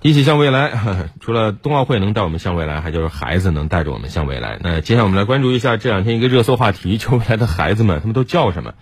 提起向未来，除了冬奥会能带我们向未来，还就是孩子能带着我们向未来。那接下来我们来关注一下这两天一个热搜话题：就未来的孩子们，他们都叫什么？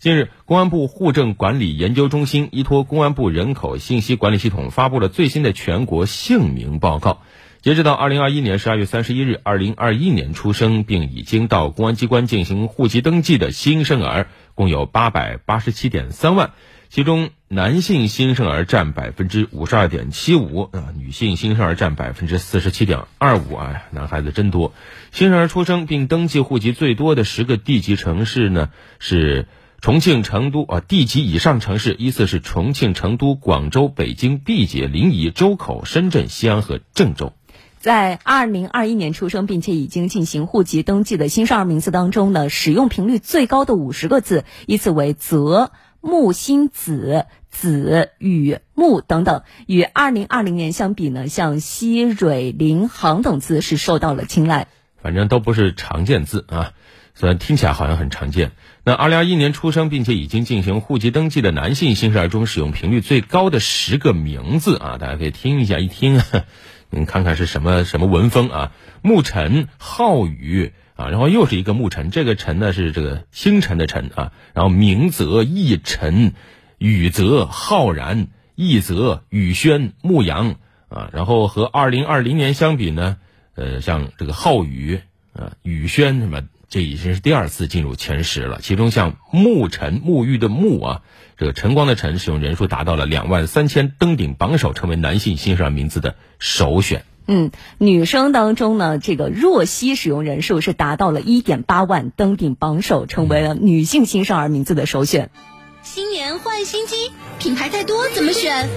近日，公安部户政管理研究中心依托公安部人口信息管理系统发布了最新的全国姓名报告。截止到二零二一年十二月三十一日，二零二一年出生并已经到公安机关进行户籍登记的新生儿共有八百八十七点三万。其中，男性新生儿占百分之五十二点七五啊，女性新生儿占百分之四十七点二五啊，男孩子真多。新生儿出生并登记户籍最多的十个地级城市呢，是重庆、成都啊，地级以上城市依次是重庆、成都、广州、北京、毕节、临沂、周口、深圳、西安和郑州。在二零二一年出生并且已经进行户籍登记的新生儿名字当中呢，使用频率最高的五十个字依次为泽。木星子、子与木等等，与二零二零年相比呢，像西蕊林航等字是受到了青睐。反正都不是常见字啊，虽然听起来好像很常见。那二零二一年出生并且已经进行户籍登记的男性新生儿中，使用频率最高的十个名字啊，大家可以听一下，一听，你看看是什么什么文风啊？沐晨、浩宇。啊，然后又是一个沐晨，这个晨呢是这个星辰的辰啊，然后明泽、逸晨、宇泽、浩然、逸泽、宇轩、牧阳啊，然后和二零二零年相比呢，呃，像这个浩宇啊、宇轩什么，这已经是第二次进入前十了。其中像沐晨、沐浴的沐啊，这个晨光的晨，使用人数达到了两万三千，登顶榜首，成为男性新生儿名字的首选。嗯，女生当中呢，这个若曦使用人数是达到了一点八万，登顶榜首，成为了女性新生儿名字的首选。新年换新机，品牌太多怎么选？